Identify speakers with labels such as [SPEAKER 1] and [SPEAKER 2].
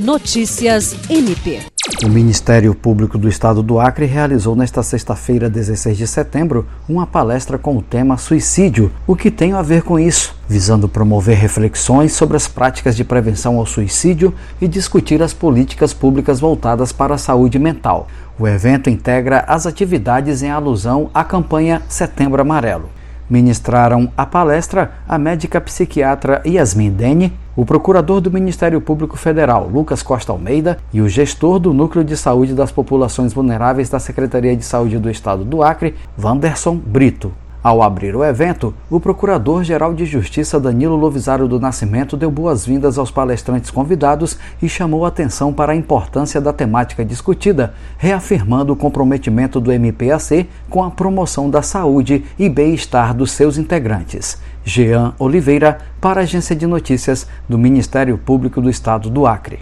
[SPEAKER 1] Notícias MP.
[SPEAKER 2] O Ministério Público do Estado do Acre realizou nesta sexta-feira, 16 de setembro, uma palestra com o tema Suicídio. O que tem a ver com isso? Visando promover reflexões sobre as práticas de prevenção ao suicídio e discutir as políticas públicas voltadas para a saúde mental. O evento integra as atividades em alusão à campanha Setembro Amarelo. Ministraram a palestra a médica psiquiatra Yasmin Dene, o procurador do Ministério Público Federal, Lucas Costa Almeida, e o gestor do Núcleo de Saúde das Populações Vulneráveis da Secretaria de Saúde do Estado do Acre, Vanderson Brito. Ao abrir o evento, o Procurador-Geral de Justiça Danilo Lovisaro do Nascimento deu boas-vindas aos palestrantes convidados e chamou atenção para a importância da temática discutida, reafirmando o comprometimento do MPAC com a promoção da saúde e bem-estar dos seus integrantes. Jean Oliveira, para a Agência de Notícias do Ministério Público do Estado do Acre.